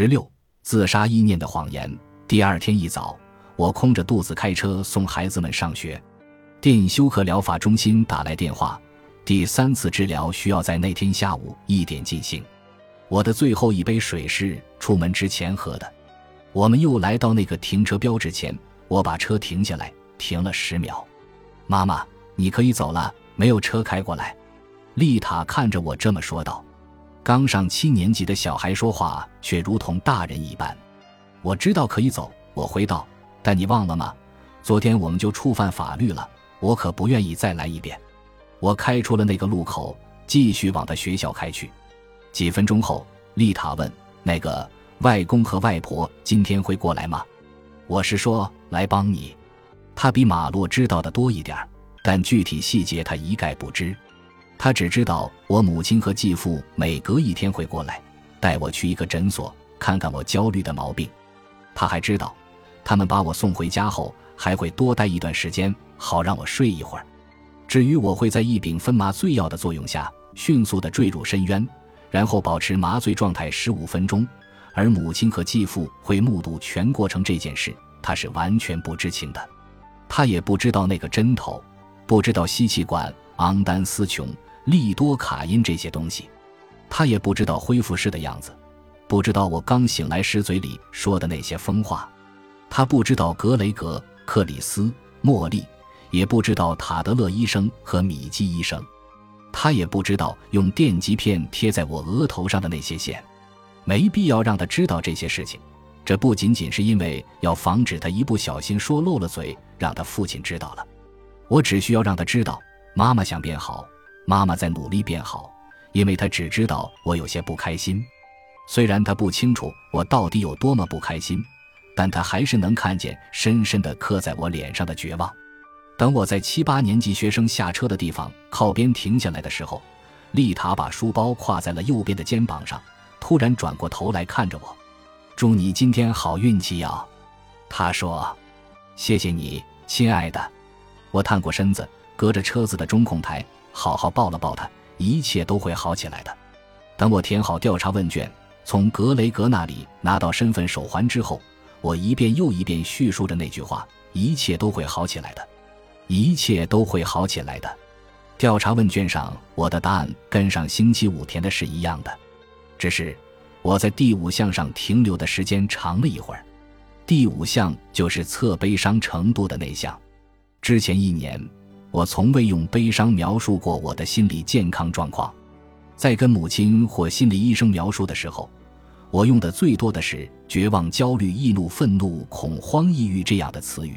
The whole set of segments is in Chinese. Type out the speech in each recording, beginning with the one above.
十六，自杀意念的谎言。第二天一早，我空着肚子开车送孩子们上学。电休克疗法中心打来电话，第三次治疗需要在那天下午一点进行。我的最后一杯水是出门之前喝的。我们又来到那个停车标志前，我把车停下来，停了十秒。妈妈，你可以走了，没有车开过来。丽塔看着我这么说道。刚上七年级的小孩说话却如同大人一般。我知道可以走，我回道。但你忘了吗？昨天我们就触犯法律了，我可不愿意再来一遍。我开出了那个路口，继续往他学校开去。几分钟后，丽塔问：“那个外公和外婆今天会过来吗？”我是说来帮你。他比马洛知道的多一点但具体细节他一概不知。他只知道我母亲和继父每隔一天会过来，带我去一个诊所看看我焦虑的毛病。他还知道，他们把我送回家后还会多待一段时间，好让我睡一会儿。至于我会在一丙酚麻醉药的作用下迅速地坠入深渊，然后保持麻醉状态十五分钟，而母亲和继父会目睹全过程这件事，他是完全不知情的。他也不知道那个针头，不知道吸气管、昂丹司琼。利多卡因这些东西，他也不知道恢复师的样子，不知道我刚醒来时嘴里说的那些疯话，他不知道格雷格、克里斯、茉莉，也不知道塔德勒医生和米基医生，他也不知道用电极片贴在我额头上的那些线，没必要让他知道这些事情。这不仅仅是因为要防止他一不小心说漏了嘴，让他父亲知道了。我只需要让他知道，妈妈想变好。妈妈在努力变好，因为她只知道我有些不开心。虽然她不清楚我到底有多么不开心，但她还是能看见深深的刻在我脸上的绝望。等我在七八年级学生下车的地方靠边停下来的时候，丽塔把书包挎在了右边的肩膀上，突然转过头来看着我：“祝你今天好运气呀！”她说：“谢谢你，亲爱的。”我探过身子，隔着车子的中控台。好好抱了抱他，一切都会好起来的。等我填好调查问卷，从格雷格那里拿到身份手环之后，我一遍又一遍叙述着那句话：“一切都会好起来的，一切都会好起来的。”调查问卷上我的答案跟上星期五填的是一样的，只是我在第五项上停留的时间长了一会儿。第五项就是测悲伤程度的那项，之前一年。我从未用悲伤描述过我的心理健康状况，在跟母亲或心理医生描述的时候，我用的最多的是绝望、焦虑、易怒、愤怒、恐慌、抑郁这样的词语。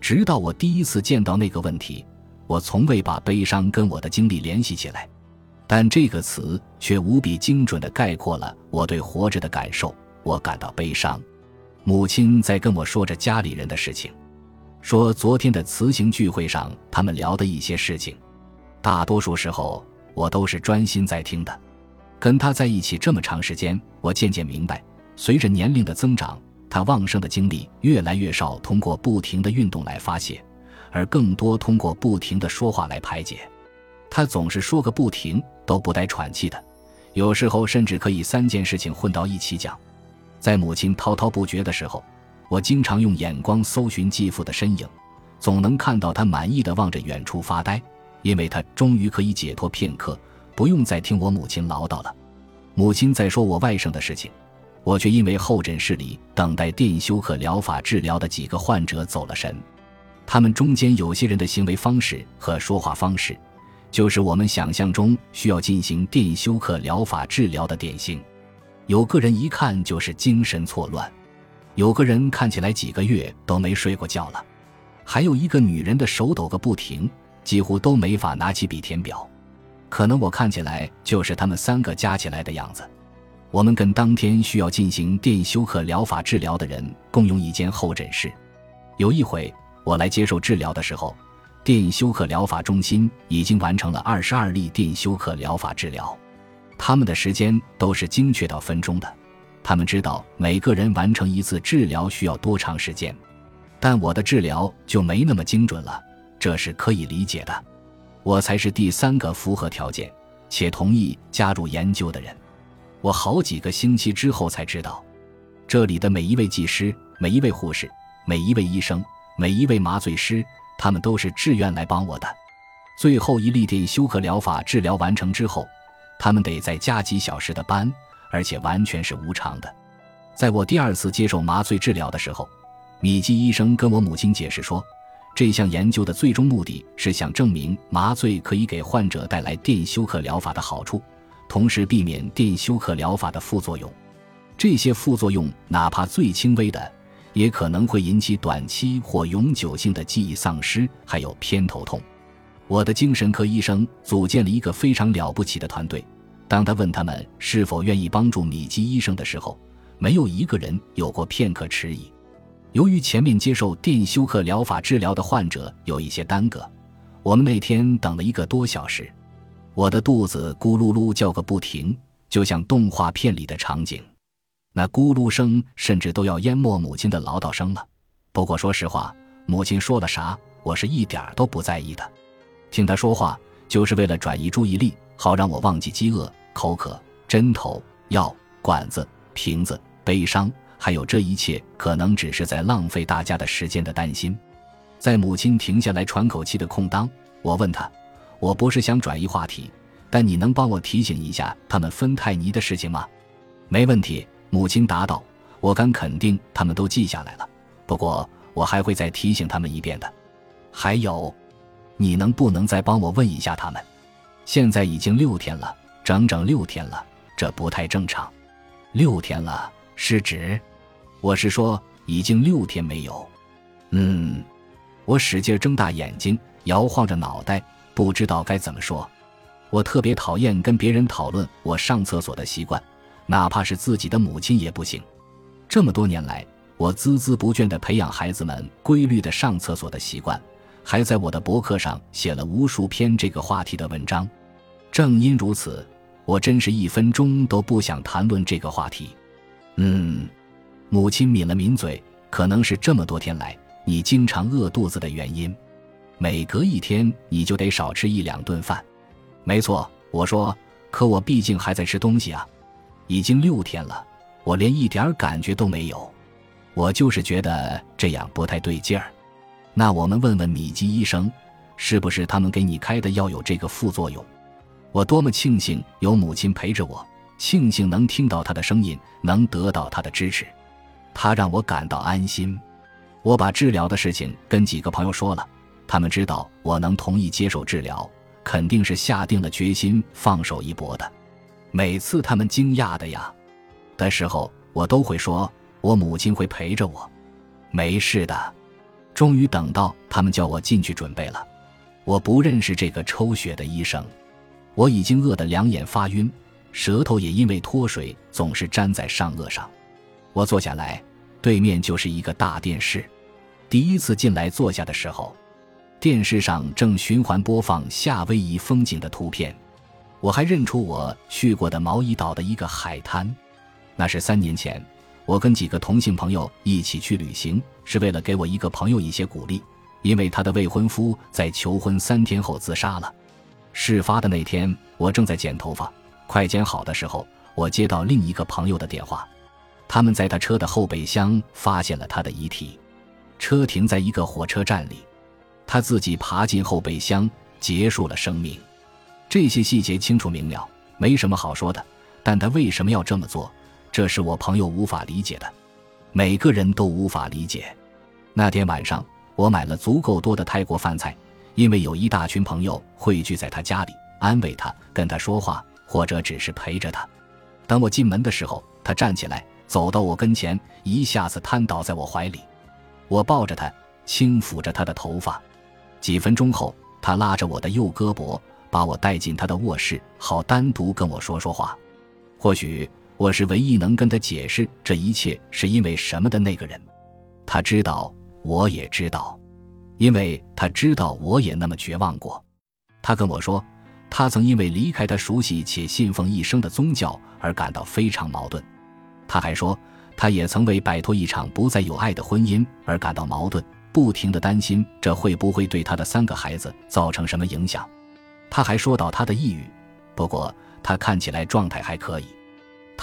直到我第一次见到那个问题，我从未把悲伤跟我的经历联系起来，但这个词却无比精准地概括了我对活着的感受。我感到悲伤。母亲在跟我说着家里人的事情。说昨天的辞行聚会上，他们聊的一些事情，大多数时候我都是专心在听的。跟他在一起这么长时间，我渐渐明白，随着年龄的增长，他旺盛的精力越来越少通过不停的运动来发泄，而更多通过不停的说话来排解。他总是说个不停，都不带喘气的，有时候甚至可以三件事情混到一起讲。在母亲滔滔不绝的时候。我经常用眼光搜寻继父的身影，总能看到他满意的望着远处发呆，因为他终于可以解脱片刻，不用再听我母亲唠叨了。母亲在说我外甥的事情，我却因为候诊室里等待电休克疗法治疗的几个患者走了神。他们中间有些人的行为方式和说话方式，就是我们想象中需要进行电休克疗法治疗的典型。有个人一看就是精神错乱。有个人看起来几个月都没睡过觉了，还有一个女人的手抖个不停，几乎都没法拿起笔填表。可能我看起来就是他们三个加起来的样子。我们跟当天需要进行电休克疗法治疗的人共用一间候诊室。有一回我来接受治疗的时候，电休克疗法中心已经完成了二十二例电休克疗法治疗，他们的时间都是精确到分钟的。他们知道每个人完成一次治疗需要多长时间，但我的治疗就没那么精准了，这是可以理解的。我才是第三个符合条件且同意加入研究的人。我好几个星期之后才知道，这里的每一位技师、每一位护士、每一位医生、每一位麻醉师，他们都是志愿来帮我的。最后一例电休克疗法治疗完成之后，他们得再加几小时的班，而且完全是无偿的。在我第二次接受麻醉治疗的时候，米基医生跟我母亲解释说，这项研究的最终目的是想证明麻醉可以给患者带来电休克疗法的好处，同时避免电休克疗法的副作用。这些副作用哪怕最轻微的，也可能会引起短期或永久性的记忆丧失，还有偏头痛。我的精神科医生组建了一个非常了不起的团队。当他问他们是否愿意帮助米基医生的时候，没有一个人有过片刻迟疑。由于前面接受电休克疗法治疗的患者有一些耽搁，我们那天等了一个多小时。我的肚子咕噜噜叫个不停，就像动画片里的场景。那咕噜声甚至都要淹没母亲的唠叨声了。不过说实话，母亲说了啥，我是一点都不在意的。听他说话，就是为了转移注意力，好让我忘记饥饿、口渴、针头、药、管子、瓶子、悲伤，还有这一切可能只是在浪费大家的时间的担心。在母亲停下来喘口气的空当，我问他：“我不是想转移话题，但你能帮我提醒一下他们芬太尼的事情吗？”“没问题。”母亲答道：“我敢肯定他们都记下来了，不过我还会再提醒他们一遍的。还有。”你能不能再帮我问一下他们？现在已经六天了，整整六天了，这不太正常。六天了是指？我是说已经六天没有。嗯，我使劲睁大眼睛，摇晃着脑袋，不知道该怎么说。我特别讨厌跟别人讨论我上厕所的习惯，哪怕是自己的母亲也不行。这么多年来，我孜孜不倦地培养孩子们规律的上厕所的习惯。还在我的博客上写了无数篇这个话题的文章，正因如此，我真是一分钟都不想谈论这个话题。嗯，母亲抿了抿嘴，可能是这么多天来你经常饿肚子的原因，每隔一天你就得少吃一两顿饭。没错，我说，可我毕竟还在吃东西啊，已经六天了，我连一点感觉都没有，我就是觉得这样不太对劲儿。那我们问问米基医生，是不是他们给你开的药有这个副作用？我多么庆幸有母亲陪着我，庆幸能听到她的声音，能得到她的支持，她让我感到安心。我把治疗的事情跟几个朋友说了，他们知道我能同意接受治疗，肯定是下定了决心放手一搏的。每次他们惊讶的呀的时候，我都会说，我母亲会陪着我，没事的。终于等到他们叫我进去准备了，我不认识这个抽血的医生，我已经饿得两眼发晕，舌头也因为脱水总是粘在上颚上。我坐下来，对面就是一个大电视。第一次进来坐下的时候，电视上正循环播放夏威夷风景的图片，我还认出我去过的毛伊岛的一个海滩，那是三年前。我跟几个同性朋友一起去旅行，是为了给我一个朋友一些鼓励，因为他的未婚夫在求婚三天后自杀了。事发的那天，我正在剪头发，快剪好的时候，我接到另一个朋友的电话，他们在他车的后备箱发现了他的遗体，车停在一个火车站里，他自己爬进后备箱，结束了生命。这些细节清楚明了，没什么好说的，但他为什么要这么做？这是我朋友无法理解的，每个人都无法理解。那天晚上，我买了足够多的泰国饭菜，因为有一大群朋友汇聚在他家里，安慰他，跟他说话，或者只是陪着他。等我进门的时候，他站起来，走到我跟前，一下子瘫倒在我怀里。我抱着他，轻抚着他的头发。几分钟后，他拉着我的右胳膊，把我带进他的卧室，好单独跟我说说话。或许。我是唯一能跟他解释这一切是因为什么的那个人，他知道，我也知道，因为他知道我也那么绝望过。他跟我说，他曾因为离开他熟悉且信奉一生的宗教而感到非常矛盾。他还说，他也曾为摆脱一场不再有爱的婚姻而感到矛盾，不停的担心这会不会对他的三个孩子造成什么影响。他还说到他的抑郁，不过他看起来状态还可以。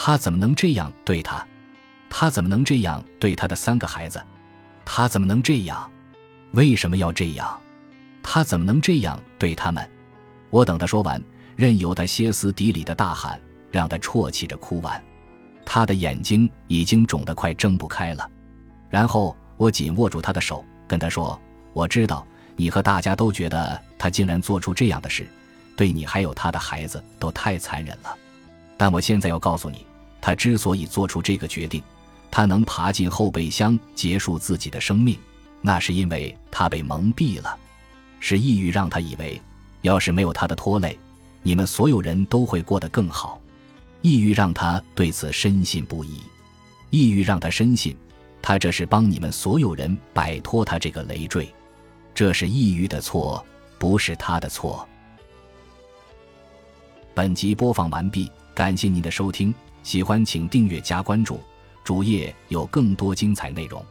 他怎么能这样对他？他怎么能这样对他的三个孩子？他怎么能这样？为什么要这样？他怎么能这样对他们？我等他说完，任由他歇斯底里的大喊，让他啜泣着哭完。他的眼睛已经肿得快睁不开了。然后我紧握住他的手，跟他说：“我知道你和大家都觉得他竟然做出这样的事，对你还有他的孩子都太残忍了。但我现在要告诉你，他之所以做出这个决定，他能爬进后备箱结束自己的生命，那是因为他被蒙蔽了，是抑郁让他以为，要是没有他的拖累，你们所有人都会过得更好。抑郁让他对此深信不疑，抑郁让他深信。”他这是帮你们所有人摆脱他这个累赘，这是抑郁的错，不是他的错。本集播放完毕，感谢您的收听，喜欢请订阅加关注，主页有更多精彩内容。